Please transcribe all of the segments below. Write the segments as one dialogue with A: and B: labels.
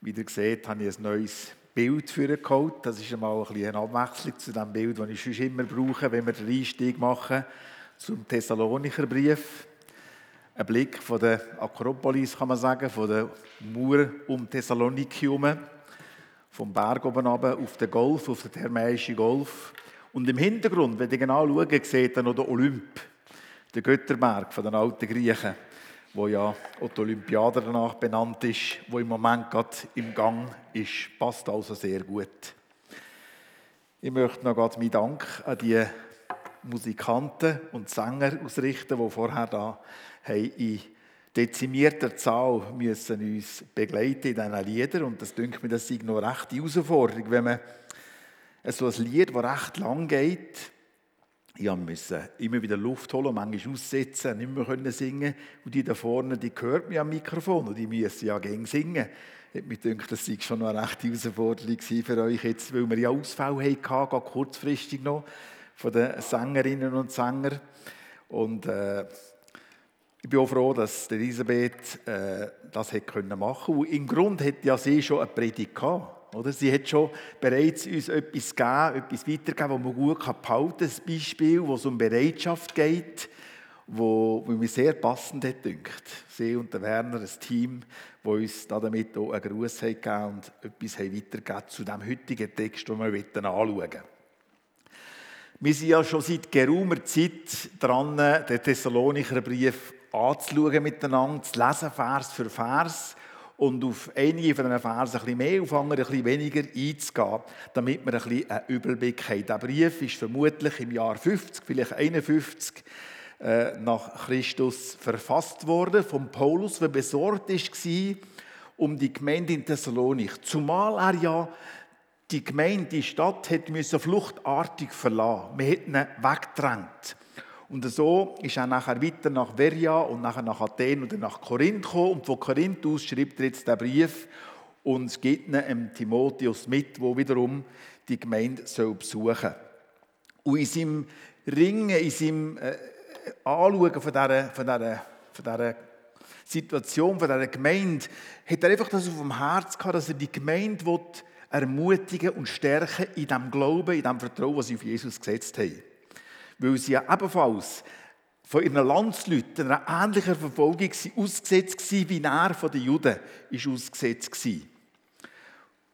A: Wie ihr seht, habe ich ein neues Bild für geholt. Das ist einmal ein eine Abwechslung zu dem Bild, das ich sonst immer brauche, wenn wir den Einstieg machen zum Thessalonicher Brief. Ein Blick von der Akropolis, kann man sagen, von der Mauer um Thessaloniki herum, vom Berg oben runter auf den Golf, auf den Thermäischen Golf. Und im Hintergrund, wenn ihr genau schaut, seht ihr noch den Olymp, den Götterberg von den alten Griechen wo ja auch die Olympiade danach benannt ist, wo im Moment gerade im Gang ist. Passt also sehr gut. Ich möchte noch gerade meinen Dank an die Musikanten und Sänger ausrichten, die vorher da in dezimierter Zahl müssen uns begleiten in diesen Liedern. Und das denke mir, das ist noch eine rechte Herausforderung, wenn man so ein Lied, das recht lang geht, ich musste immer wieder Luft holen, manchmal aussetzen, nicht mehr singen. Und die da vorne, die hört mir am Mikrofon und die müssen ja gegen singen. Mir gedacht, das sei schon eine rechte Herausforderung für euch jetzt, weil wir ja Ausfall hatten, kurzfristig noch, von den Sängerinnen und Sängern. Und äh, ich bin auch froh, dass Elisabeth äh, das hätte machen. Und im Grunde hätte ja sie schon eine Predigt gehabt. Oder? Sie hat schon bereits uns etwas gegeben, etwas weitergegeben, das man gut behalten kann. Ein Beispiel, wo es um Bereitschaft geht, wo, wo mir sehr passend hat gedacht. Sie und der Werner, ein Team, das uns damit auch einen Gruß gegeben und etwas weitergegeben zu dem heutigen Text, den wir anschauen wollen. Wir sind ja schon seit geraumer Zeit dran, den Thessalonicher Brief anzuschauen miteinander, zu lesen, Vers für Vers und auf einige von diesen Versen ein bisschen mehr, auf andere ein bisschen weniger einzugehen, damit wir ein bisschen einen Überblick haben. Der Brief ist vermutlich im Jahr 50, vielleicht 51 äh, nach Christus verfasst worden von Paulus, der besorgt war um die Gemeinde in Thessalonik. Zumal er ja die Gemeinde, die Stadt, hat fluchtartig verlassen. Man hat ihn weggedrängt. Und so ist er nachher weiter nach Veria und nachher nach Athen oder nach Korinth gekommen. Und von Korinth aus schreibt er jetzt den Brief und gibt ihn Timotheus mit, wo wiederum die Gemeinde soll besuchen soll. Und in seinem Ringen, in seinem äh, Anschauen von dieser, von, dieser, von dieser Situation, von dieser Gemeinde, hat er einfach das auf dem Herz gehabt, dass er die Gemeinde ermutigen und stärken in dem Glauben, in dem Vertrauen, was sie auf Jesus gesetzt haben weil sie ja ebenfalls von ihren Landsleuten einer ähnlichen Verfolgung ausgesetzt waren, wie er von den Juden ausgesetzt war.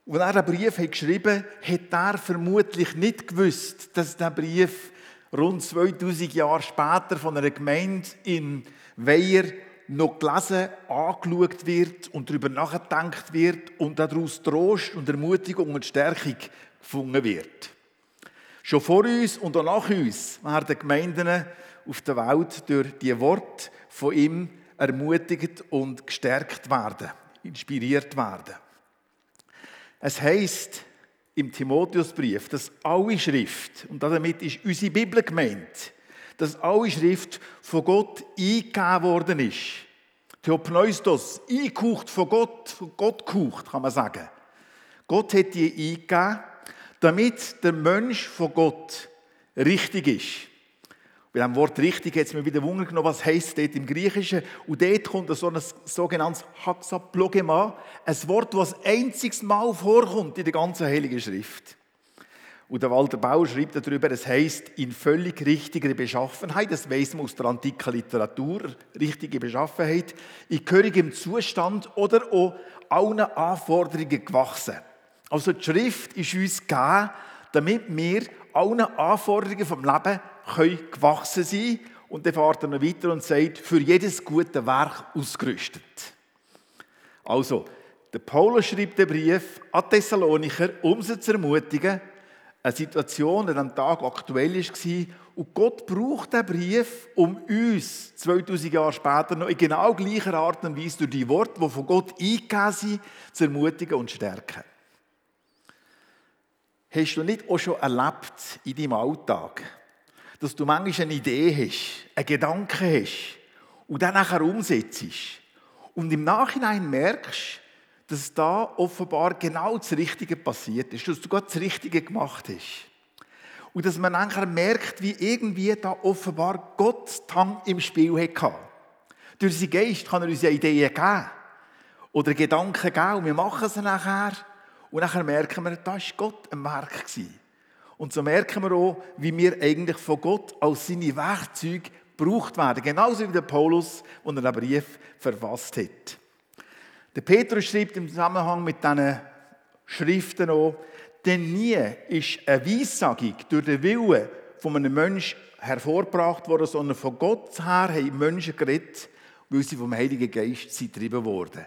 A: Und er einen Brief geschrieben hat, er vermutlich nicht gewusst, dass der Brief rund 2000 Jahre später von einer Gemeinde in Weiher noch gelesen, angeschaut wird und darüber nachgedacht wird und daraus Trost und Ermutigung und Stärkung gefunden wird. Schon vor uns und auch nach uns werden Gemeinden auf der Welt durch die Worte von ihm ermutigt und gestärkt werden, inspiriert werden. Es heißt im Timotheusbrief, dass alle Schrift, und damit ist unsere Bibel gemeint, dass alle Schrift von Gott eingegeben worden ist. Theopneustos, eingekucht von Gott, von Gott gekucht, kann man sagen. Gott hat die eingegeben damit der Mensch von Gott richtig ist. Bei dem Wort richtig hat es mir wieder Wunder genommen, was heißt dort im Griechischen. Und dort kommt so ein sogenanntes Haxaplogema, ein Wort, das ein einziges Mal vorkommt in der ganzen Heiligen Schrift. Und der Walter Bauer schreibt darüber, es heißt in völlig richtiger Beschaffenheit, das weiß man aus der antiken Literatur, richtige Beschaffenheit, in gehörigem Zustand oder auch allen Anforderungen gewachsen. Also die Schrift ist uns gegeben, damit wir allen Anforderungen vom Leben können gewachsen sein können. Und dann fährt er noch weiter und sagt, für jedes gute Werk ausgerüstet. Also, der Paulus schreibt den Brief an Thessalonicher, um sie zu ermutigen, eine Situation, die am Tag aktuell war. Und Gott braucht den Brief, um uns 2000 Jahre später noch in genau gleicher Art und Weise durch die Worte, die von Gott eingegeben sind, zu ermutigen und zu stärken. Hast du nicht auch schon erlebt in deinem Alltag, dass du manchmal eine Idee hast, einen Gedanken hast und dann nachher umsetzt und im Nachhinein merkst, dass da offenbar genau das Richtige passiert ist, dass du gerade das Richtige gemacht hast. Und dass man nachher merkt, wie irgendwie da offenbar Gott Tang im Spiel hatte. Durch seinen Geist kann er uns Ideen geben. oder Gedanken geben und wir machen es nachher. Und nachher merken wir, da war Gott am Werk. Und so merken wir auch, wie wir eigentlich von Gott als seine Werkzeuge gebraucht werden. Genauso wie der Paulus, der den Brief verfasst hat. Der Petrus schreibt im Zusammenhang mit diesen Schriften auch, denn nie ist eine Weissagung durch den Willen von einem Menschen hervorgebracht worden, sondern von Gott her haben Menschen geredet, weil sie vom Heiligen Geist getrieben wurden.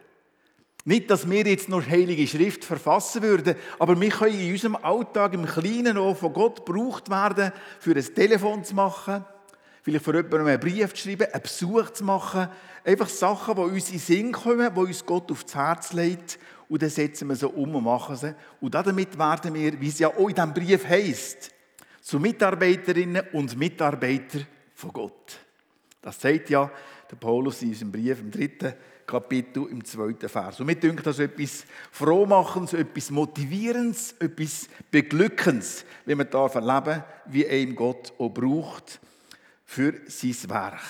A: Nicht, dass wir jetzt noch Heilige Schrift verfassen würden, aber wir können in unserem Alltag im Kleinen auch von Gott gebraucht werden, für ein Telefon zu machen, vielleicht für jemanden einen Brief zu schreiben, einen Besuch zu machen. Einfach Sachen, die uns in den Sinn kommen, die uns Gott aufs Herz legt. Und dann setzen wir sie um und machen sie. Und damit werden wir, wie es ja auch in diesem Brief heisst, zu Mitarbeiterinnen und Mitarbeitern von Gott. Das sagt ja der Paulus in seinem Brief im dritten Kapitel im zweiten Vers. Und mir denkt das etwas Frohmachens, etwas Motivierendes, etwas Beglückendes, wenn man darf erleben, wie einem Gott auch braucht für sein Werk.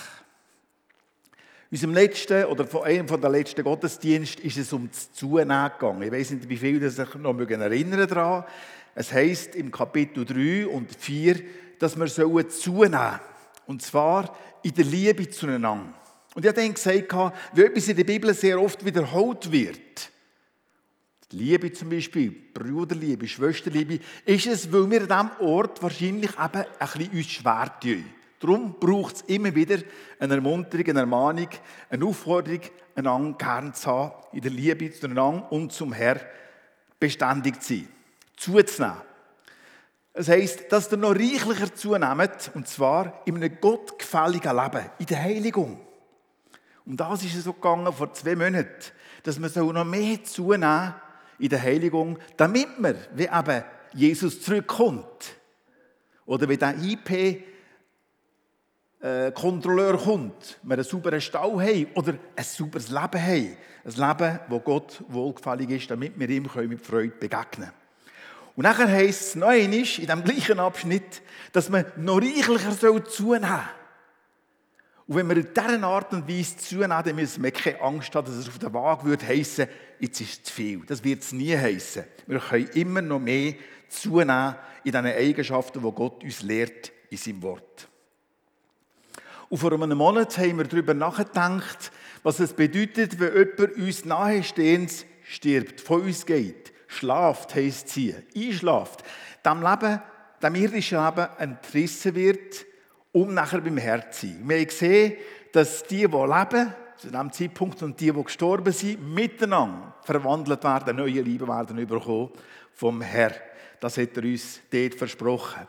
A: In unserem letzten oder von einem der letzten Gottesdienste ist es um das Zunehmen gegangen. Ich weiß nicht, wie viele sich noch erinnern daran. Es heißt im Kapitel 3 und 4, dass wir zunehmen sollen. Und zwar in der Liebe zueinander. Und ich habe dann gesagt, wie etwas in der Bibel sehr oft wiederholt wird, Liebe zum Beispiel, Bruderliebe, Schwesterliebe, ist es, weil wir an diesem Ort wahrscheinlich eben ein bisschen uns schwer tun. Darum braucht es immer wieder eine Ermunterung, eine Ermahnung, eine Aufforderung, einander gern zu haben, in der Liebe zueinander und zum Herrn beständig zu sein, zuzunehmen. Es heisst, dass ihr noch reichlicher zunehmt, und zwar in einem gottgefälligen Leben, in der Heiligung. Um das ist es so gegangen vor zwei Monaten, dass man so noch mehr zunehmen in der Heiligung, damit wir, wie eben Jesus zurückkommt, oder wie der IP äh, kommt, wir einen sauberen Stall haben oder ein sauberes Leben haben. Ein Leben, das Gott wohlgefällig ist, damit wir ihm mit Freude begegnen können. Und nachher heisst es noch einmal, in diesem gleichen Abschnitt, dass man noch reichlicher zunehmen soll. Und wenn wir in dieser Art und Weise zunehmen, dann müssen wir keine Angst haben, dass es auf der Waage wird heissen, jetzt ist es zu viel. Das wird es nie heissen. Wir können immer noch mehr zunehmen in diesen Eigenschaften, die Gott uns lehrt in seinem Wort. Und vor einem Monat haben wir darüber nachgedacht, was es bedeutet, wenn jemand uns nahestehend stirbt, von uns geht. Schlaft heisst sie, einschlaft. Dem Leben, dem irdischen Leben entrissen wird, um nachher beim Herz zu sein. Wir haben gesehen, dass die, die leben, zu diesem Zeitpunkt, und die, die gestorben sind, miteinander verwandelt werden, neue Liebe werden überkommen vom Herrn. Das hat er uns dort versprochen.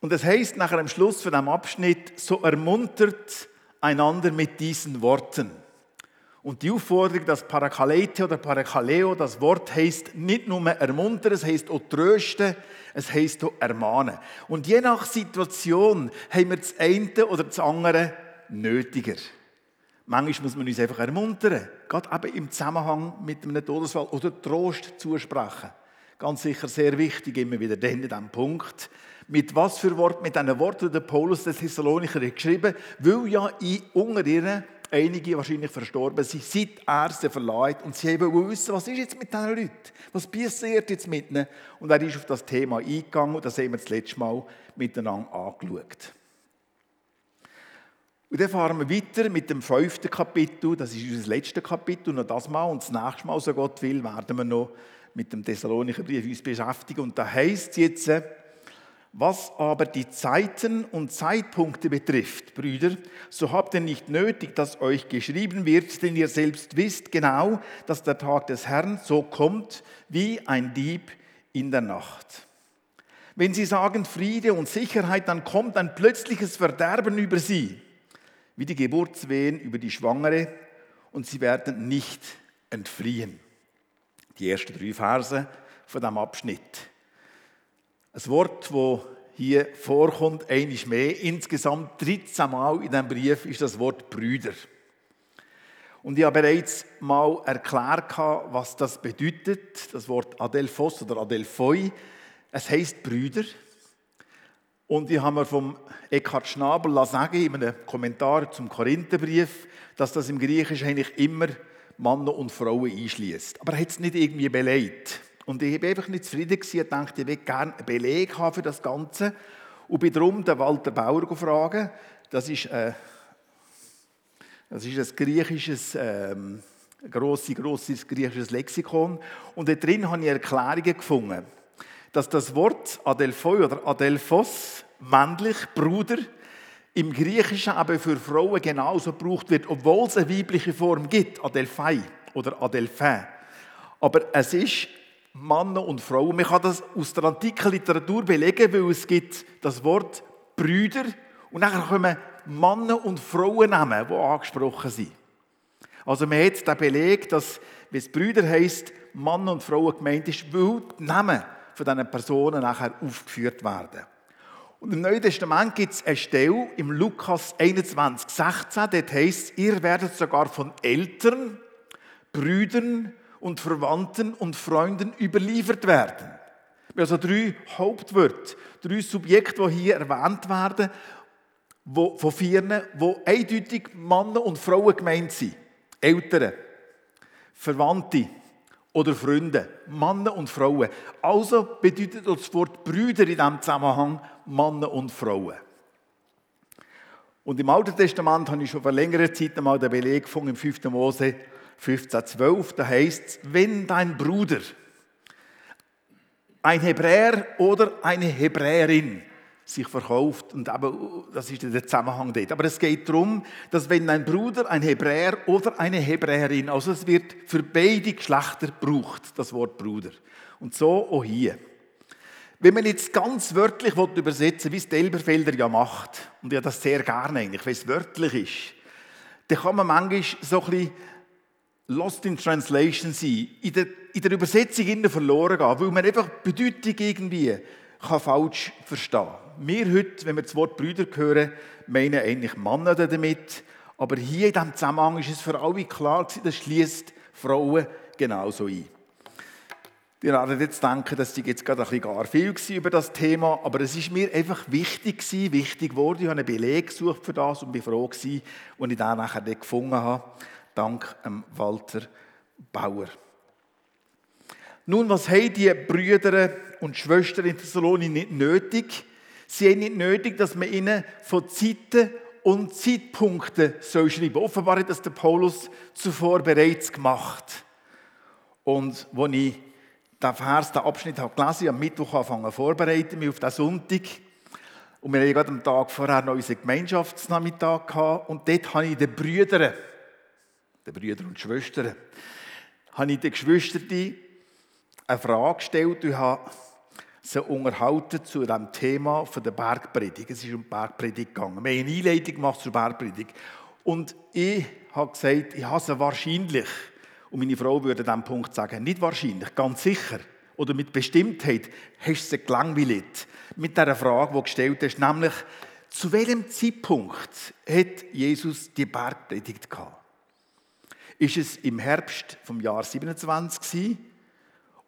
A: Und es heißt nachher am Schluss von dem Abschnitt, so ermuntert einander mit diesen Worten. Und die Aufforderung, das Parakalete oder Parakaleo, das Wort heißt nicht nur ermuntern, es heißt auch trösten, es heißt auch ermahnen. Und je nach Situation haben wir das eine oder das andere nötiger. Manchmal muss man uns einfach ermuntern, gerade eben im Zusammenhang mit einem Todesfall oder Trost zusprechen. Ganz sicher sehr wichtig, immer wieder dann diesem Punkt mit was für Wort, mit diesen Worten der Paulus des Thessalonicher geschrieben, weil ja in unter ihnen einige wahrscheinlich verstorben sind, seit er sie verleiht und sie wollen wissen, was ist jetzt mit diesen Leuten? Was passiert jetzt mit ihnen? Und er ist auf das Thema eingegangen und das haben wir das letzte Mal miteinander angeschaut. Und dann fahren wir weiter mit dem fünften Kapitel, das ist unser letztes Kapitel, noch das Mal und das nächste Mal, so Gott will, werden wir noch mit dem Thessalonicher Brief uns beschäftigen. Und da heißt es jetzt, was aber die Zeiten und Zeitpunkte betrifft, Brüder, so habt ihr nicht nötig, dass euch geschrieben wird, denn ihr selbst wisst genau, dass der Tag des Herrn so kommt wie ein Dieb in der Nacht. Wenn sie sagen Friede und Sicherheit, dann kommt ein plötzliches Verderben über sie, wie die Geburtswehen über die Schwangere, und sie werden nicht entfliehen. Die ersten drei Verse von dem Abschnitt. Ein Wort, das hier vorkommt, einiges mehr. Insgesamt 13 Mal in diesem Brief ist das Wort Brüder. Und ich habe bereits mal erklärt, was das bedeutet, das Wort Adelphos oder Adelphoi. Es heißt Brüder. Und ich habe mir vom Eckhard Schnabel sagen, in einem Kommentar zum Korintherbrief, dass das im Griechischen eigentlich immer Männer und Frauen einschließt. Aber er hat es nicht irgendwie belegt. Und ich war einfach nicht zufrieden und dachte, ich will gerne einen Beleg haben für das Ganze. Und bin darum den Walter Bauer gefragt. Das ist, äh, das ist ein griechisches, ähm, grosses, grosses griechisches Lexikon. Und da drin habe ich Erklärungen gefunden, dass das Wort Adelphoi oder Adelphos, männlich, Bruder, im Griechischen aber für Frauen genauso gebraucht wird, obwohl es eine weibliche Form gibt, Adelphai oder Adelphin. Aber es ist Männer und Frauen. Man kann das aus der antiken Literatur belegen, weil es gibt das Wort Brüder und dann kommen Männer und Frauen nehmen, die angesprochen sind. Also man hat den Beleg, dass, wie es Brüder heisst, Mann und Frauen gemeint ist, weil die Namen von diesen Personen nachher aufgeführt werden. Und im Neuen Testament gibt es eine Stelle im Lukas 21, 16, dort heisst ihr werdet sogar von Eltern, Brüdern und Verwandten und Freunden überliefert werden. Also drei Hauptwörter, drei Subjekte, die hier erwähnt werden, wo, von vier, wo eindeutig Männer und Frauen gemeint sind. Eltern, Verwandte oder Freunde, Männer und Frauen. Also bedeutet das Wort Brüder in diesem Zusammenhang Männer und Frauen. Und im Alten Testament habe ich schon vor längerer Zeit einmal den Beleg gefunden, im 5. Mose 15,12. Da heißt es, wenn dein Bruder, ein Hebräer oder eine Hebräerin, sich verkauft. Und eben, das ist der Zusammenhang dort. Aber es geht darum, dass wenn ein Bruder, ein Hebräer oder eine Hebräerin, also es wird für beide Geschlechter gebraucht, das Wort Bruder. Und so auch hier. Wenn man jetzt ganz wörtlich übersetzen will, wie es Delberfelder ja macht, und ja das sehr gerne eigentlich, wenn es wörtlich ist, dann kann man manchmal so ein bisschen lost in translation sein, in der, in der Übersetzung verloren gehen, weil man einfach die Bedeutung irgendwie kann falsch verstehen Wir heute, wenn wir das Wort Brüder hören, meinen eigentlich Männer damit, aber hier in diesem Zusammenhang ist es für alle klar, das schließt Frauen genauso ein. Ihr werdet jetzt denken, dass die jetzt gerade ein bisschen gar viel war über das Thema, aber es ist mir einfach wichtig gewesen, wichtig geworden. Ich habe einen Beleg gesucht für das und bin froh gewesen, als ich den nachher gefunden habe, dank Walter Bauer. Nun, was haben die Brüder und Schwestern in Thessalonich nicht nötig? Sie haben nicht nötig, dass man ihnen von Zeiten und Zeitpunkten soll schreiben. Offenbar hat das der Paulus zuvor bereits gemacht. Und als ich den Vers, den Abschnitt habe gelesen, am Mittwoch angefangen vorbereiten, mich auf den Sonntag. Und wir hatten gerade am Tag vorher noch unseren Gemeinschaftsnachmittag gehabt. Und dort habe ich den Brüdern, den Brüdern und Schwestern, habe ich den Geschwistern eine Frage gestellt und habe sie unterhalten zu dem Thema der Bergpredigt. Es ist um die Bergpredigt gegangen. Wir haben eine Einleitung gemacht zur Bergpredigt. Und ich habe gesagt, ich habe sie wahrscheinlich und meine Frau würde an diesem Punkt sagen, nicht wahrscheinlich, ganz sicher oder mit Bestimmtheit hast du sie gelangweilt mit dieser Frage, die gestellt ist, nämlich, zu welchem Zeitpunkt hat Jesus die Bergpredigt gehabt? Ist es im Herbst vom Jahr 27 gewesen,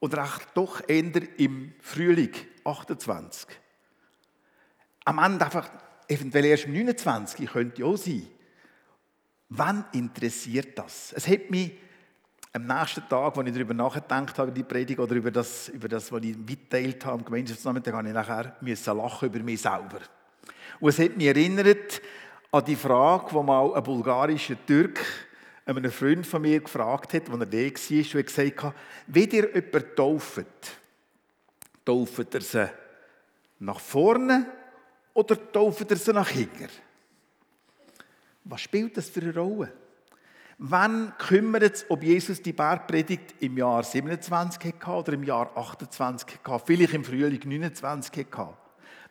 A: oder auch doch eher im Frühling 28? Am Ende einfach eventuell erst im 29, könnte auch sein. Wann interessiert das? Es hat mich am nächsten Tag, als ich darüber nachgedacht habe, die Predigt oder über das, über das was ich mitteilt habe, am Gemeinschaftsnachmittag, habe ich nachher müssen lachen über mich selber. Und es hat mich erinnert an die Frage, wo mal ein bulgarischer Türk einem Freund von mir gefragt hat, als er da war, und er gesagt hat, wie ihr jemanden tauft, tauft er sie nach vorne oder tauft er sie nach hinten? Was spielt das für eine Rolle? Wann kümmert es, ob Jesus die Bergpredigt im Jahr 27 hatte oder im Jahr 28 hatte, vielleicht im Frühling 29 hatte?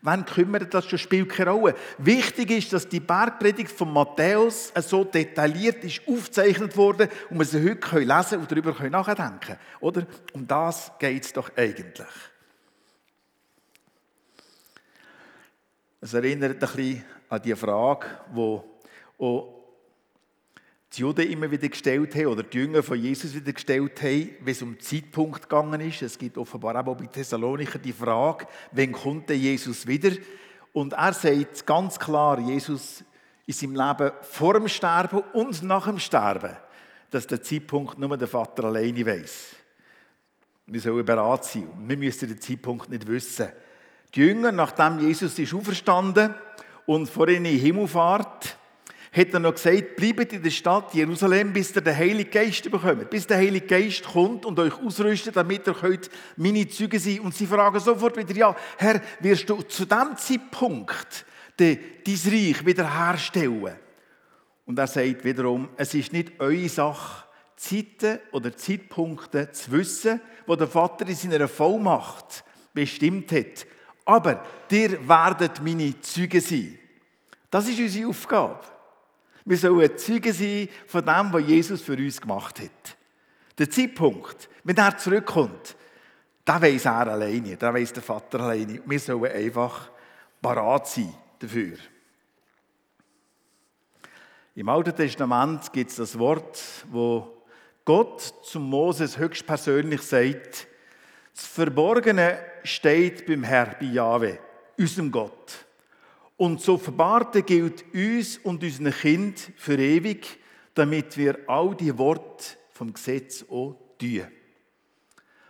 A: Wann kümmert das schon? Spielt keine Rolle. Wichtig ist, dass die Bergpredigt von Matthäus so detailliert ist aufgezeichnet wurde und wir sie heute lesen können und darüber nachdenken können. Oder? Um das geht es doch eigentlich. Es erinnert ein bisschen an die Frage, die die Juden immer wieder gestellt haben oder die Jünger von Jesus wieder gestellt haben, wenn es um den Zeitpunkt gegangen ist. Es gibt offenbar auch bei Thessalonicher die Frage, wann kommt denn Jesus wieder? Und er sagt ganz klar, Jesus in seinem Leben vor dem Sterben und nach dem Sterben, dass der Zeitpunkt nur der Vater alleine weiß. Wir sollen bereit sein. Wir müssen den Zeitpunkt nicht wissen. Die Jünger, nachdem Jesus ist auferstanden und vor ihnen in den Himmel fährt, hat er noch gesagt, bleibt in der Stadt Jerusalem, bis ihr den Heiligen Geist bekommt. Bis der Heilige Geist kommt und euch ausrüstet, damit ihr könnt meine Züge sein Und sie fragen sofort wieder, ja, Herr, wirst du zu diesem Zeitpunkt dein Reich wiederherstellen? Und er sagt wiederum, es ist nicht eure Sache, Zeiten oder Zeitpunkte zu wissen, wo der Vater in seiner Vollmacht bestimmt hat. Aber ihr werdet meine Züge sein. Das ist unsere Aufgabe. Wir sollen Zeugen sein von dem, was Jesus für uns gemacht hat. Der Zeitpunkt, wenn er zurückkommt, da weiß er alleine, da weiß der Vater alleine. Wir sollen einfach parat sein dafür. Im Alten Testament gibt es das Wort, wo Gott zum Moses höchstpersönlich sagt, das Verborgene steht beim Herr, bei Jahwe, unserem Gott. Und so Offenbarte gilt uns und unseren Kind für ewig, damit wir all die Worte vom Gesetz auch tun.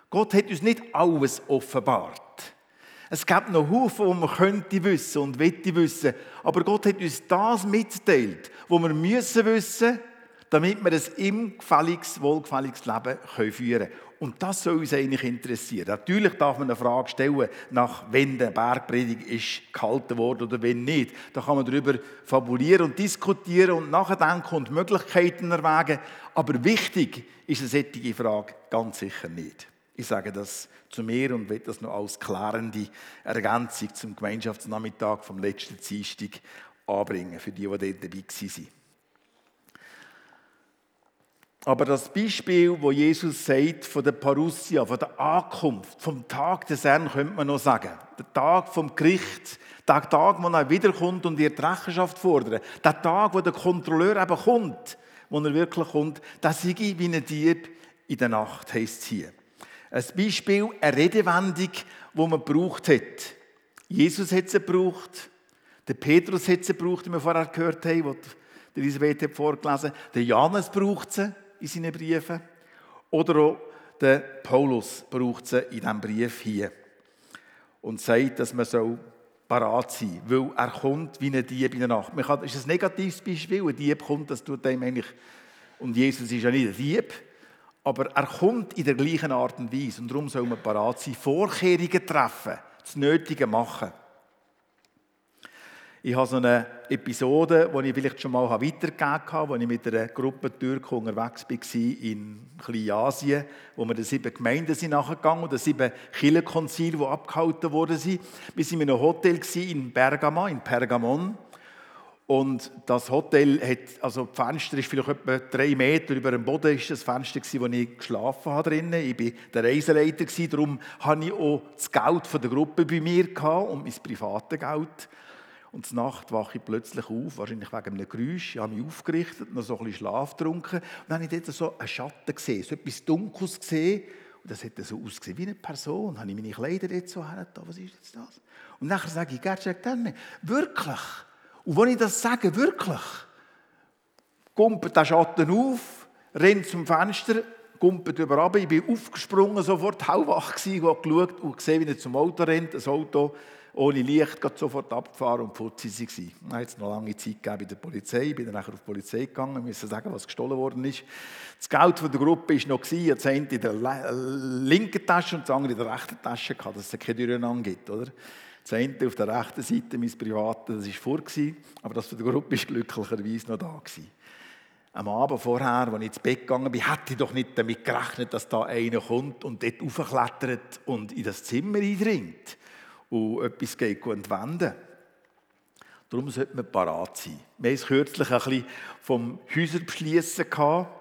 A: Gott hat uns nicht alles offenbart. Es gibt noch Haufen, wo man könnte wissen und wette wissen. Aber Gott hat uns das mitgeteilt, wo wir müssen wissen, damit wir ein ihm gefälliges, wohlgefälliges Leben führen können. Und das soll uns eigentlich interessieren. Natürlich darf man eine Frage stellen, nach wenn der Bergpredigt ist gehalten worden oder wenn nicht. Da kann man darüber fabulieren und diskutieren und nachdenken und Möglichkeiten erwägen. Aber wichtig ist eine solche Frage ganz sicher nicht. Ich sage das zu mir und will das noch als klärende Ergänzung zum Gemeinschaftsnachmittag vom letzten Dienstag anbringen, für die, die dort dabei waren. Aber das Beispiel, wo Jesus sagt, von der Parousia, von der Ankunft, vom Tag des Herrn, könnte man noch sagen. Der Tag vom Gericht, der Tag, wo er wiederkommt und ihr die Rechenschaft fordert. Der Tag, wo der Kontrolleur eben kommt, wo er wirklich kommt, das sei wie ein Dieb in der Nacht, heisst es hier. Ein Beispiel, eine Redewendung, die man gebraucht hat. Jesus hat sie gebraucht, der Petrus hat sie gebraucht, wie wir vorher gehört haben, der Elisabeth hat vorgelesen Der Johannes braucht sie in seinen Briefen. Oder auch der Paulus braucht sie in diesem Brief hier. Und sagt, dass man so parat sein soll, weil er kommt wie ein Dieb in der Nacht. Man kann, ist ein negatives Beispiel. Ein Dieb kommt, das tut einem eigentlich, und Jesus ist ja nicht ein Dieb, aber er kommt in der gleichen Art und Weise. Und darum soll man parat sein, Vorkehrungen treffen, das Nötige machen. Ich habe so eine Episode, die ich vielleicht schon mal weitergegeben habe, als ich mit einer Gruppe Türken unterwegs war in Kleinasien, wo wir den sieben Gemeinden sind nachgegangen und den sieben Kirchenkonzil, die abgehalten wurden. Wir waren in einem Hotel in Bergamo, in Pergamon. Und das Hotel hat, also das Fenster ist vielleicht etwa drei Meter über dem Boden, ist das Fenster wo ich geschlafen habe drinnen. Ich war der Reiseleiter darum hatte ich auch das Geld der Gruppe bei mir und mein privates Geld. Und zur Nacht wache ich plötzlich auf, wahrscheinlich wegen einem Geräusch. Ich habe mich aufgerichtet, noch so ein bisschen Schlaf getrunken. Und dann habe ich dort so einen Schatten gesehen, so etwas Dunkles gesehen. Und das hat so ausgesehen wie eine Person. Dann habe ich meine Kleider dort so hergetan. Was ist jetzt das? Und nachher sage ich, Gertschek, wirklich. Und wenn ich das sage, wirklich, kumpelt der Schatten auf, rennt zum Fenster, kumpelt über Ich bin aufgesprungen, sofort hellwach gewesen, geschaut und gesehen, wie er zum Auto rennt. Das Auto ohne Licht sofort abgefahren und putzi sie. Dann hat noch lange Zeit gegeben bei der Polizei. Ich bin dann nachher auf die Polizei gegangen, musste sagen, was gestohlen worden ist. Das Geld von der Gruppe war noch, das eine in der linken Tasche und das andere in der rechten Tasche, gehabt, dass es keine Durcheinander gibt. Oder? Das eine auf der rechten Seite, mein Privates, das war vor, aber das von der Gruppe war glücklicherweise noch da. Gewesen. Am Abend vorher, als ich ins Bett gegangen bin, hätte ich doch nicht damit gerechnet, dass da einer kommt und dort raufklettert und in das Zimmer eindringt und etwas geht entwenden. Darum sollte man parat sein. Wir haben es kürzlich ein bisschen vom Häuserbeschliessen gehabt.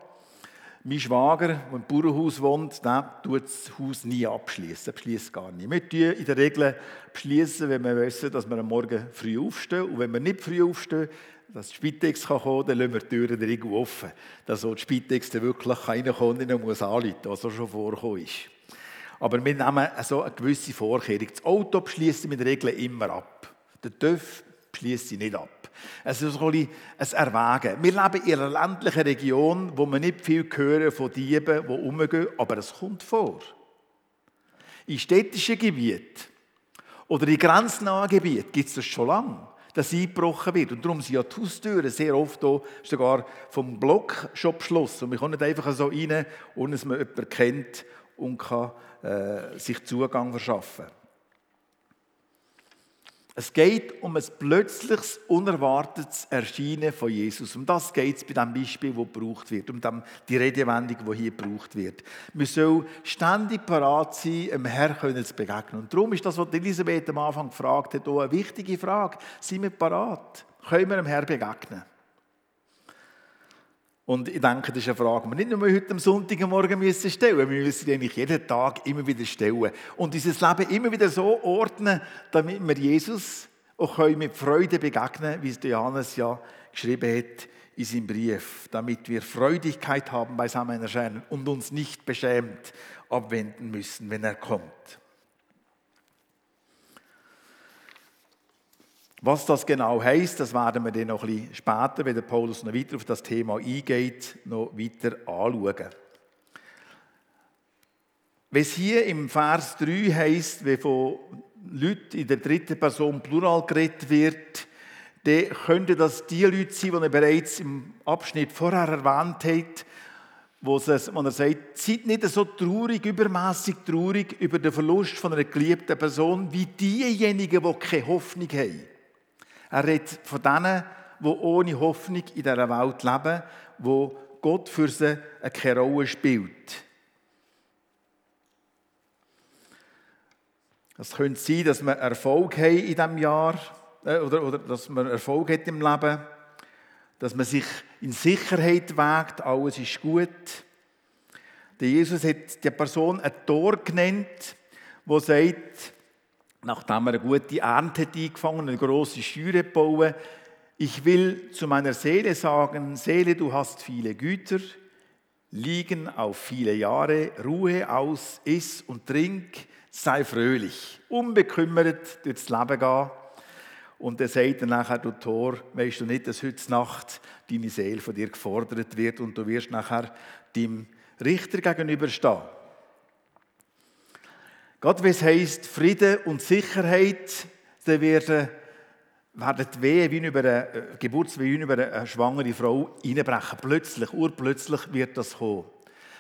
A: Mein Schwager, der im Bauernhaus wohnt, der tut das Haus nie abschließen, beschließt gar nicht. Wir tun in der Regel beschließen, wenn wir wissen, dass wir am Morgen früh aufstehen. Und wenn wir nicht früh aufstehen, dass die Spitex kommen kann, dann lassen wir die Türen irgendwo offen. Dass so die Spitex dann wirklich reinkommt und nicht muss was auch schon vorgekommen ist. Aber wir nehmen so eine gewisse Vorkehrung. Das Auto beschließen wir in der Regel immer ab. Der TÜV schließt sie nicht ab. Es ist ein, Erwägen. Wir leben in einer ländlichen Region, wo man nicht viel hören von Dieben, die umgehen, aber es kommt vor. In städtischen Gebieten oder in grenznahen Gebieten gibt es das schon lange, dass eingebrochen wird. Und darum sind ja die Haustüren sehr oft auch sogar vom Block schon beschlossen. Und man kann nicht einfach so rein, ohne dass man jemanden kennt und kann, äh, sich Zugang verschaffen. Es geht um ein plötzliches, unerwartetes Erscheinen von Jesus. Um das geht es bei dem Beispiel, das gebraucht wird, um die Redewendung, die hier gebraucht wird. Wir sollen ständig parat sein, dem Herrn zu begegnen. Und darum ist das, was Elisabeth am Anfang gefragt hat, auch eine wichtige Frage. Sind wir parat? Können wir dem Herrn begegnen? Und ich denke, das ist eine Frage, die wir nicht nur heute am Sonntagmorgen müssen stellen müssen. Wir müssen sie eigentlich jeden Tag immer wieder stellen. Und unser Leben immer wieder so ordnen, damit wir Jesus auch mit Freude begegnen können, wie es Johannes ja geschrieben hat in seinem Brief. Damit wir Freudigkeit haben bei seinem Erscheinen und uns nicht beschämt abwenden müssen, wenn er kommt. Was das genau heißt, das werden wir dann noch ein bisschen später, wenn der Paulus noch weiter auf das Thema eingeht, noch weiter anschauen. Wenn es hier im Vers 3 heißt, wie von Leuten in der dritten Person Plural geredet wird, dann könnten das die Leute sein, die er bereits im Abschnitt vorher erwähnt hat, wo er sagt, seid nicht so traurig, übermäßig traurig über den Verlust von einer geliebten Person, wie diejenigen, die keine Hoffnung haben. Er redet von denen, die ohne Hoffnung in dieser Welt leben, wo Gott für sie keine Rolle spielt. Es könnte sein, dass wir Erfolg haben in diesem Jahr äh, oder, oder dass man Erfolg hat im Leben, dass man sich in Sicherheit wägt, alles ist gut. Der Jesus hat der Person ein Tor genannt, wo sagt, nachdem er eine gute Ernte eingefangen, eine große Schüre bauen. Ich will zu meiner Seele sagen, Seele, du hast viele Güter, liegen auf viele Jahre, Ruhe aus, iss und trink, sei fröhlich, unbekümmert durchs Leben gehen. Und er sagt dann nachher, du Tor, weißt du nicht, dass heute Nacht deine Seele von dir gefordert wird und du wirst nachher dem Richter gegenüberstehen. Gerade wenn es heisst Frieden und Sicherheit, dann werden, werden die Wehen wie über eine äh, Geburtswehen über eine schwangere Frau einbrechen. Plötzlich, urplötzlich wird das kommen.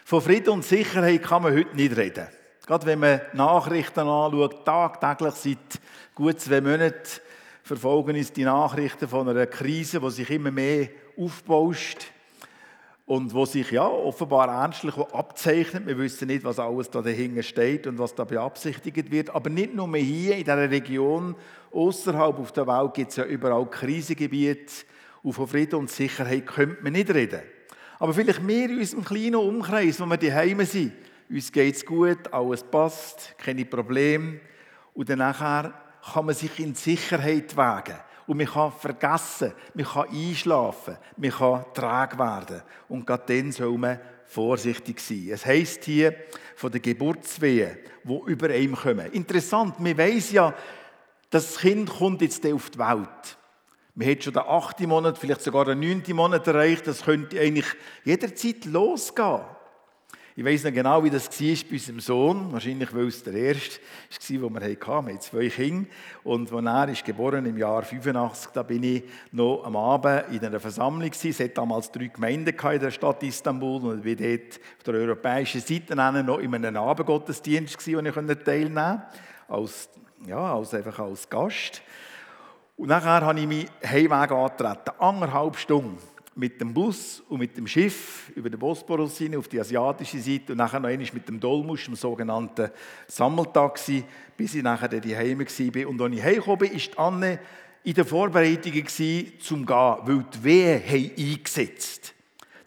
A: Von Frieden und Sicherheit kann man heute nicht reden. Gerade wenn man Nachrichten anschaut, tagtäglich seit gut zwei Monaten verfolgen uns die Nachrichten von einer Krise, die sich immer mehr aufbauscht und wo sich ja offenbar ernstlich abzeichnet. Wir wissen nicht, was alles da dahinter steht und was da beabsichtigt wird. Aber nicht nur hier in dieser Region, außerhalb auf der Welt gibt es ja überall Krisengebiete. Und von Frieden und Sicherheit könnte man nicht reden. Aber vielleicht mehr in unserem kleinen Umkreis, wo wir daheim sind. Uns geht es gut, alles passt, keine Probleme. Und dann nachher kann man sich in Sicherheit wagen. Und man kann vergessen, man kann einschlafen, man kann träge werden. Und gerade dann soll man vorsichtig sein. Es heißt hier von der Geburtswehen, wo über einem kommen. Interessant, man weiß ja, das Kind kommt jetzt auf die Welt. Man hat schon den achten Monat, vielleicht sogar den neunten Monat erreicht. Das könnte eigentlich jederzeit losgehen. Ich weiß noch genau, wie das war bei unserem Sohn. Wahrscheinlich, weil es der erste war, den wir hatten. Wir haben zwei Kinder. Und als er ist geboren im Jahr 85, da bin ich noch am Abend in einer Versammlung. Es hat damals drei Gemeinden in der Stadt Istanbul. Und ich war dort auf der europäischen Seite noch in einem Abendgottesdienst, wo ich teilnehmen konnte. Als, ja, als, einfach als Gast. Und nachher habe ich meinen Heimweg angetreten. Anderthalb Stunden mit dem Bus und mit dem Schiff über den Bosporus hin auf die asiatische Seite und nachher noch einmal mit dem Dolmusch, dem sogenannten Sammeltaxi, bis ich nachher die Heime war. Und als ich heimgekommen bin, war Anne in den Vorbereitungen zum Gehen, weil die Wehen haben eingesetzt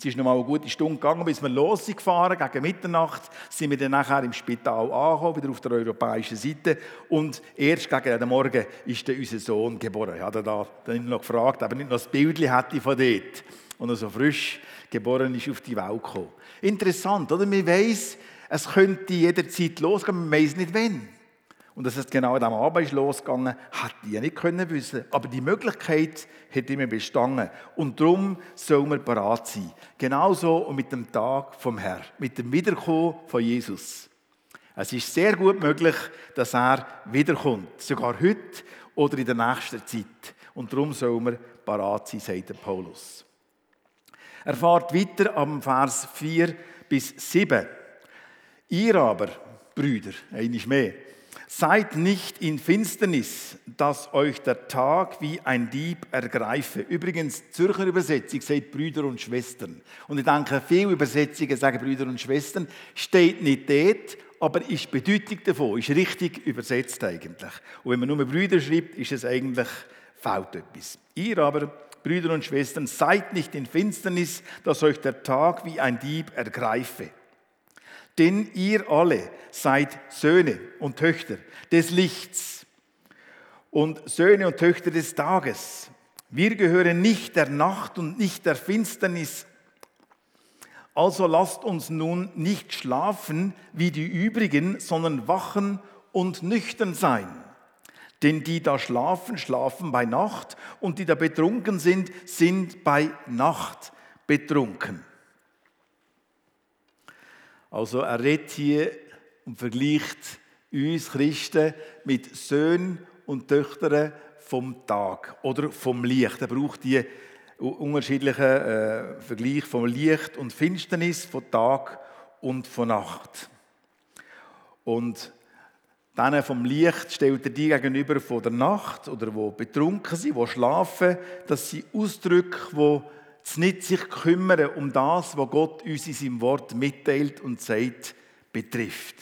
A: es ist noch mal eine gute Stunde gegangen, bis wir losgefahren gegen Mitternacht sind wir dann nachher im Spital angekommen, wieder auf der europäischen Seite. Und erst gegen den Morgen ist dann unser Sohn geboren. Ich habe da dann noch gefragt, ob er nicht noch das Bild hätte von dort. Und er so frisch geboren ist auf die Welt gekommen. Interessant, oder? Man weiss, es könnte jederzeit losgehen, man weiss nicht wann. Und dass es genau an diesem Abend losgegangen, hat die nicht können wissen. Aber die Möglichkeit hat immer bestanden. Und darum soll man parat sein. Genauso mit dem Tag vom Herrn, mit dem Wiederkommen von Jesus. Es ist sehr gut möglich, dass er wiederkommt. Sogar heute oder in der nächsten Zeit. Und darum soll man parat sein, sagt Paulus. Er fährt weiter am Vers 4 bis 7. Ihr aber, Brüder, einmal mehr, Seid nicht in Finsternis, dass euch der Tag wie ein Dieb ergreife. Übrigens, Zürcher Übersetzung sagt Brüder und Schwestern. Und ich denke, viele Übersetzungen sagen Brüder und Schwestern. Steht nicht dort, aber ist Bedeutung davon, ist richtig übersetzt eigentlich. Und wenn man nur Brüder schreibt, ist es eigentlich fehlt etwas. Ihr aber, Brüder und Schwestern, seid nicht in Finsternis, dass euch der Tag wie ein Dieb ergreife. Denn ihr alle seid Söhne und Töchter des Lichts und Söhne und Töchter des Tages. Wir gehören nicht der Nacht und nicht der Finsternis. Also lasst uns nun nicht schlafen wie die übrigen, sondern wachen und nüchtern sein. Denn die da schlafen, schlafen bei Nacht und die da betrunken sind, sind bei Nacht betrunken. Also er redet hier und vergleicht uns Christen mit Söhnen und Töchtern vom Tag oder vom Licht. Er braucht die unterschiedlichen äh, Vergleich vom Licht und Finsternis, von Tag und von Nacht. Und dann vom Licht stellt er die gegenüber von der Nacht oder wo betrunken sind, wo schlafen. Das sind Ausdrücke, die zu nicht sich kümmern um das, was Gott uns in seinem Wort mitteilt und sagt, betrifft.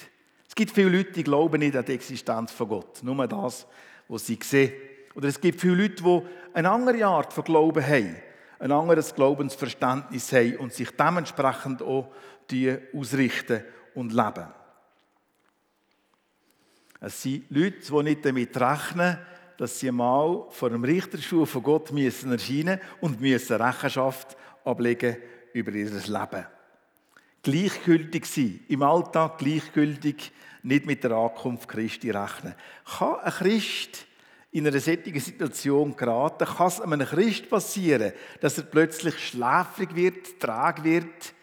A: Es gibt viele Leute, die glauben nicht an die Existenz von Gott, nur das, was sie sehen. Oder es gibt viele Leute, die eine andere Art von Glauben haben, ein anderes Glaubensverständnis haben und sich dementsprechend auch ausrichten und leben. Es sind Leute, die nicht damit rechnen, dass sie mal vor dem Richterstuhl von Gott müssen erscheinen und müssen Rechenschaft ablegen über ihr Leben. Gleichgültig sein, im Alltag gleichgültig, nicht mit der Ankunft Christi rechnen. Kann ein Christ in einer solchen Situation geraten, kann es einem Christ passieren, dass er plötzlich schläfrig wird, trag wird,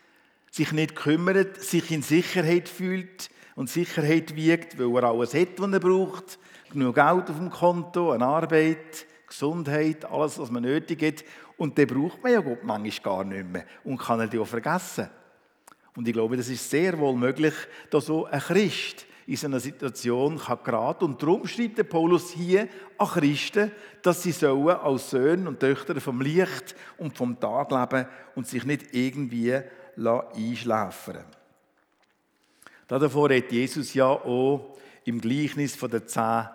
A: sich nicht kümmert, sich in Sicherheit fühlt und Sicherheit wiegt, weil er alles hat, was er braucht, genug Geld auf dem Konto, eine Arbeit, Gesundheit, alles, was man nötig hat. Und dann braucht man ja Gott manchmal gar nicht mehr und kann er auch vergessen. Und ich glaube, das ist sehr wohl möglich, dass so ein Christ in so einer Situation kann geraten. Und darum schreibt der Paulus hier an Christen, dass sie sollen als Söhne und Töchter vom Licht und vom Tag leben und sich nicht irgendwie einschläfern Davor hat Jesus ja auch im Gleichnis von den zehn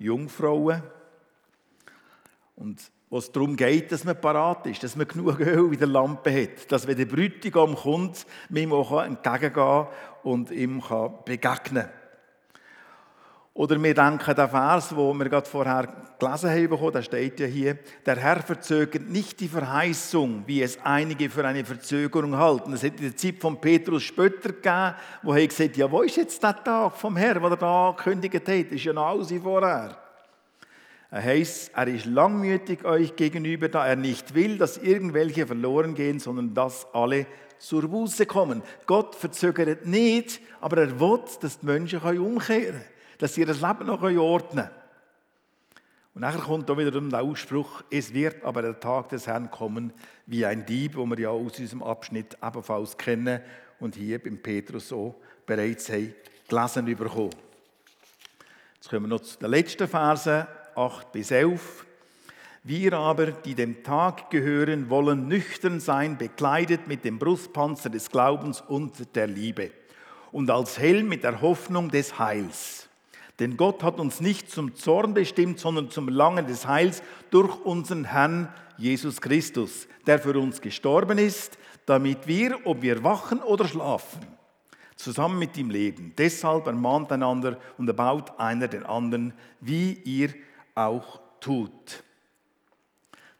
A: Jungfrauen. Und was darum geht, dass man parat ist, dass man genug Öl in der Lampe hat, dass wenn der Bräutigam kommt, man ihm auch entgegengehen und ihm begegnen kann. Oder wir denken den Vers, wo wir gerade vorher gelesen haben, da steht ja hier, der Herr verzögert nicht die Verheißung, wie es einige für eine Verzögerung halten. Es hat in der Zeit von Petrus Spötter gegeben, wo er gesagt hat, ja, wo ist jetzt der Tag vom Herrn, den er da angekündigt hat? Das ist ja noch alles vorher. Er heißt, er ist langmütig euch gegenüber, da er nicht will, dass irgendwelche verloren gehen, sondern dass alle zur Buße kommen. Gott verzögert nicht, aber er will, dass die Menschen umkehren können dass sie ihr Leben noch ordnen. Und nachher kommt da wieder der Ausspruch, es wird aber der Tag des Herrn kommen wie ein Dieb, wo wir ja aus diesem Abschnitt ebenfalls kennen und hier beim Petrus so bereits haben gelesen bekommen. Jetzt kommen wir noch zu den letzten Versen, 8 bis 11. Wir aber, die dem Tag gehören, wollen nüchtern sein, bekleidet mit dem Brustpanzer des Glaubens und der Liebe und als Helm mit der Hoffnung des Heils. Denn Gott hat uns nicht zum Zorn bestimmt, sondern zum Langen des Heils durch unseren Herrn Jesus Christus, der für uns gestorben ist, damit wir, ob wir wachen oder schlafen, zusammen mit ihm leben. Deshalb ermahnt einander und erbaut einer den anderen, wie ihr auch tut.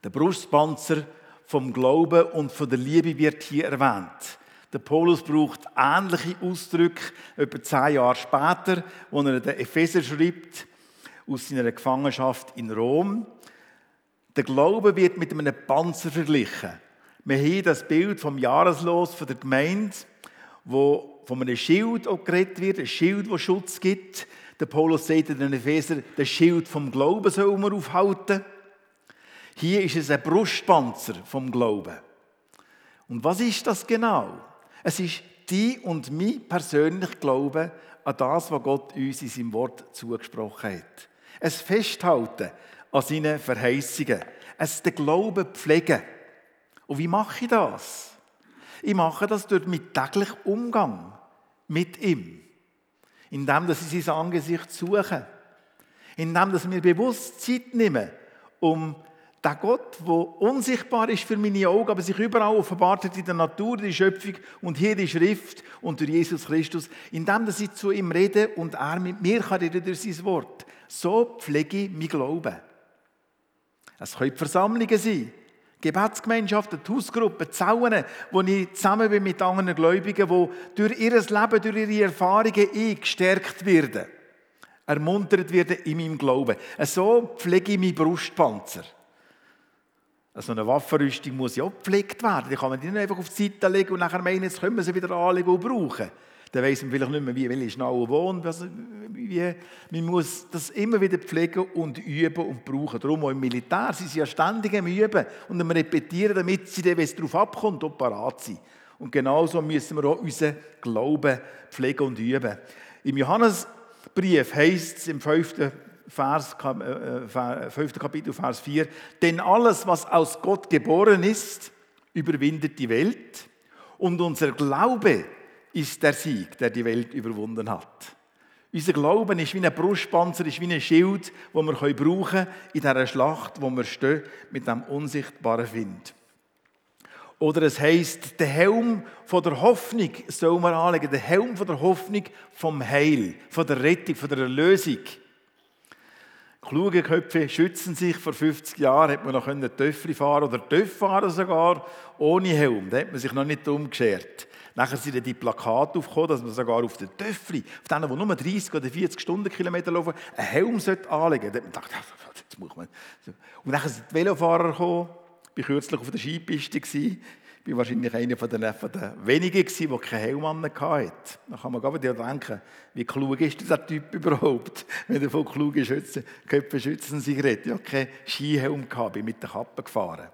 A: Der Brustpanzer vom Glauben und von der Liebe wird hier erwähnt. Der Paulus braucht ähnliche Ausdrücke etwa zehn Jahre später, wo er den Epheser schreibt, aus seiner Gefangenschaft in Rom. Der Glaube wird mit einem Panzer verglichen. Wir haben das Bild vom Jahreslos von der Gemeinde, wo von einem Schild auch geredet wird, ein Schild, das Schutz gibt. Der Paulus sagt in den Epheser, das Schild vom Glauben soll man aufhalten. Hier ist es ein Brustpanzer vom Glauben. Und was ist das genau? Es ist die und mein persönlich Glaube an das, was Gott uns in seinem Wort zugesprochen hat. Es Festhalten an seinen Verheißungen. Es den Glauben pflegen. Und wie mache ich das? Ich mache das durch meinen täglichen Umgang mit ihm. Indem, dass ich sein Angesicht suche. Indem, dass mir bewusst Zeit nehme, um der Gott, der unsichtbar ist für meine Augen, aber sich überall offenbart hat in der Natur, in der Schöpfung und hier die Schrift und durch Jesus Christus, indem dass ich zu ihm rede und er mit mir kann reden durch sein Wort. So pflege ich mein Glauben. Es können Versammlungen sein, Gebetsgemeinschaften, Hausgruppen, Zauen, wo ich zusammen bin mit anderen Gläubigen, die durch ihr Leben, durch ihre Erfahrungen gestärkt werden, ermuntert werden in meinem Glauben. So pflege ich meinen Brustpanzer. So eine Waffenrüstung muss ja auch gepflegt werden. Die kann man nicht einfach auf die Seite legen und nachher meinen, jetzt können wir sie wieder anlegen und brauchen. Dann weiss man vielleicht nicht mehr, wie welche Schnalle wohnt. Also, wie, man muss das immer wieder pflegen und üben und brauchen. Darum auch im Militär, sie sind ja ständig am Üben und am Repetieren, damit sie dann, wenn es darauf abkommt, auch parat sind. Und genauso müssen wir auch unseren Glauben pflegen und üben. Im Johannesbrief heißt es im 5. Vers, 5. Äh, äh, Kapitel, Vers 4, denn alles, was aus Gott geboren ist, überwindet die Welt und unser Glaube ist der Sieg, der die Welt überwunden hat. Unser Glauben ist wie ein Brustpanzer, ist wie ein Schild, das wir brauchen können in dieser Schlacht, wo wir stehen mit dem unsichtbaren Wind. Oder es heißt, der Helm von der Hoffnung soll man anlegen, der Helm von der Hoffnung vom Heil, von der Rettung, von der Erlösung. Kluge Köpfe schützen sich. Vor 50 Jahren hat man noch Töffel fahren oder Töff fahren sogar ohne Helm. Da hat man sich noch nicht umgeschert. Nachher sind dann die Plakate aufgekommen, dass man sogar auf den Töffel, auf denen, die nur 30 oder 40 Stundenkilometer laufen, einen Helm anlegen sollte. Da jetzt muss man. Und nachher sind die Velofahrer gekommen. Ich war kürzlich auf der Skipiste. Ich war wahrscheinlich einer den wenigen, die keinen Helm hatten. Da kann man gerade denken, wie klug ist dieser Typ überhaupt, wenn er von klugen Schützen, Köpfen schützen sich redet. Ich hatte keinen Skihelm, gehabt, bin mit der Kappe gefahren.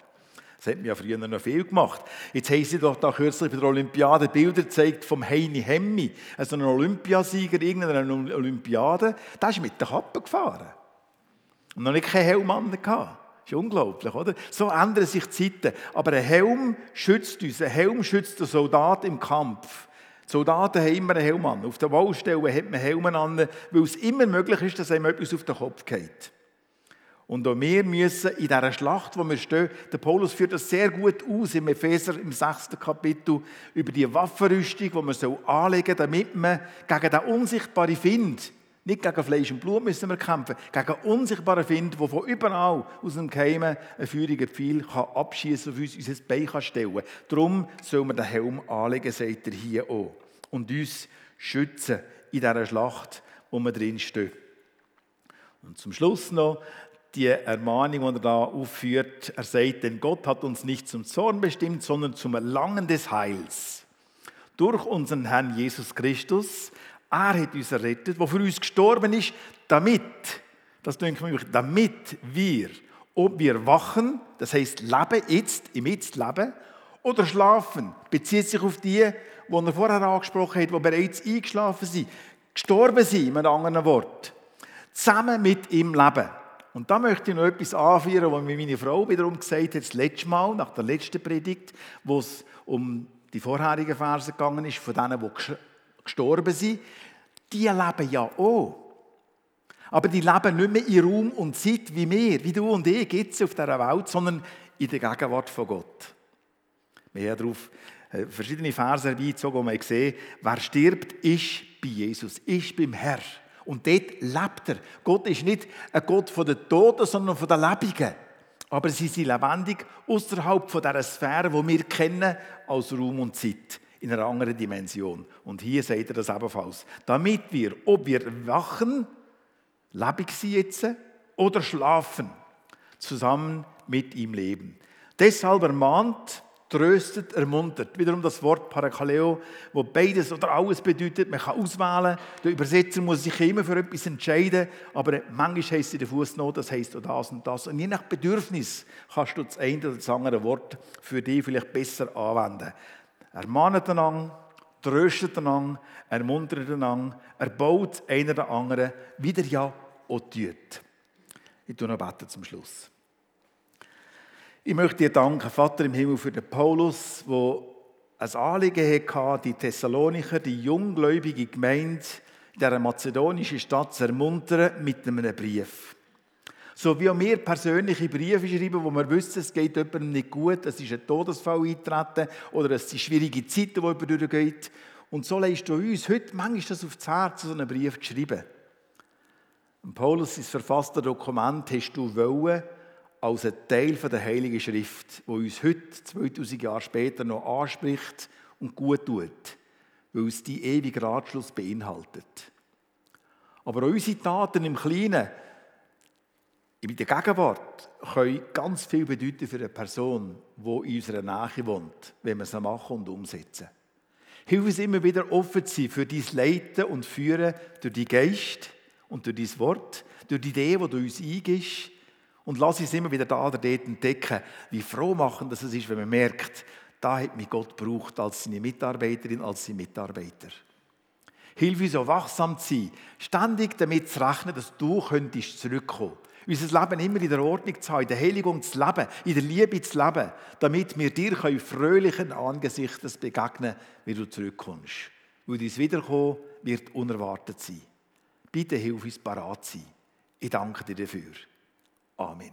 A: Das hat mir ja früher noch viel gemacht. Jetzt haben sie doch da kürzlich bei der Olympiade Bilder gezeigt vom Heini Hemmi, also ein Olympiasieger irgendeiner Olympiade. Der ist mit der Kappe gefahren. Und noch nicht keinen Helm. Das ist unglaublich, oder? So ändern sich die Zeiten. Aber ein Helm schützt uns. Ein Helm schützt den Soldat im Kampf. Die Soldaten haben immer einen Helm an. Auf der Baustelle hat man Helme an, weil es immer möglich ist, dass einem etwas auf den Kopf geht. Und auch wir müssen in dieser Schlacht, wo wir stehen, der Paulus führt das sehr gut aus im Epheser im sechsten Kapitel über die Waffenrüstung, die man anlegen soll, damit man gegen den unsichtbaren Find, nicht gegen Fleisch und Blut müssen wir kämpfen, gegen unsichtbaren Find, der von überall aus dem Geheimen ein feuriger Pfeil abschießen und uns unser Bein kann stellen. Darum soll man den Helm anlegen, sagt er hier auch. Und uns schützen in dieser Schlacht, wo wir drin stehen. Und zum Schluss noch die Ermahnung, die er da aufführt. Er sagt, denn Gott hat uns nicht zum Zorn bestimmt, sondern zum Erlangen des Heils. Durch unseren Herrn Jesus Christus. Er hat uns errettet, der für uns gestorben ist, damit, das denke ich, damit wir, ob wir wachen, das heißt leben jetzt, im Jetzt leben, oder schlafen, bezieht sich auf die, die er vorher angesprochen hat, die bereits eingeschlafen sind, gestorben sind, mit anderen Worten, zusammen mit ihm leben. Und da möchte ich noch etwas anführen, was mir meine Frau wiederum gesagt hat, das letzte Mal, nach der letzten Predigt, wo es um die vorherigen Verse gegangen ist, von denen, die gestorben sind. Die leben ja auch. Aber die leben nicht mehr in Raum und Zeit wie wir, wie du und ich, gibt es auf dieser Welt, sondern in der Gegenwart von Gott. Wir haben darauf äh, verschiedene Verse herbeizogen, wo wir sehen, wer stirbt, ist bei Jesus, ist beim Herrn. Und dort lebt er. Gott ist nicht ein Gott von den Toten, sondern von den Lebenden. Aber sie sind lebendig außerhalb von dieser Sphäre, die wir kennen als Raum und Zeit. In in einer anderen Dimension. Und hier seht ihr das ebenfalls. Damit wir, ob wir wachen, lebendig sind jetzt, oder schlafen, zusammen mit ihm leben. Deshalb ermahnt, tröstet, ermuntert. Wiederum das Wort Parakaleo, wo beides oder alles bedeutet. Man kann auswählen. Der Übersetzer muss sich immer für etwas entscheiden. Aber manchmal heisst es in der Fußnote, das heisst auch das und das. Und je nach Bedürfnis kannst du das eine oder das andere Wort für dich vielleicht besser anwenden. Ermahnet einander, tröstet einander, ermuntert einander, erbaut einer den anderen, wie der ja auch tut. Ich tue noch zum Schluss. Ich möchte dir danken, Vater im Himmel, für den Paulus, der ein Anliegen hatte, die Thessalonicher, die junggläubige Gemeinde in dieser mazedonischen Stadt zu ermuntern mit einem Brief. So wie auch wir persönliche Briefe schreiben, wo wir wissen, es geht jemandem nicht gut, es ist ein Todesfall eingetreten oder es sind schwierige Zeiten, die jemand durchgeht. Und so leist du uns heute manchmal das aufs Herz, so einen Brief zu schreiben. Und Paulus, verfasste Dokument, hast du wollen, als ein Teil der Heiligen Schrift, wo uns heute, 2000 Jahre später, noch anspricht und gut tut, weil es die ewige Ratschluss beinhaltet. Aber auch unsere Taten im Kleinen, in der Gegenwart, können ganz viel bedeuten für eine Person, die in unserer Nähe wohnt, wenn wir sie machen und umsetzen. Hilf uns immer wieder offen zu sein für dein Leiten und Führen durch die Geist und durch dein Wort, durch die Idee, die du uns eingibst, und lass uns immer wieder da oder dort entdecken, wie froh machen das ist, wenn man merkt, da hat mich Gott gebraucht als seine Mitarbeiterin, als seine Mitarbeiter. Hilf uns auch wachsam zu sein, ständig damit zu rechnen, dass du könntest zurückkommen. Unser Leben immer in der Ordnung zu haben, in der Heiligung zu leben, in der Liebe zu leben, damit wir dir fröhlichen Angesichtes begegnen wie du zurückkommst. Weil dein Wiederkommen wird unerwartet sein. Bitte hilf uns parat sein. Ich danke dir dafür. Amen.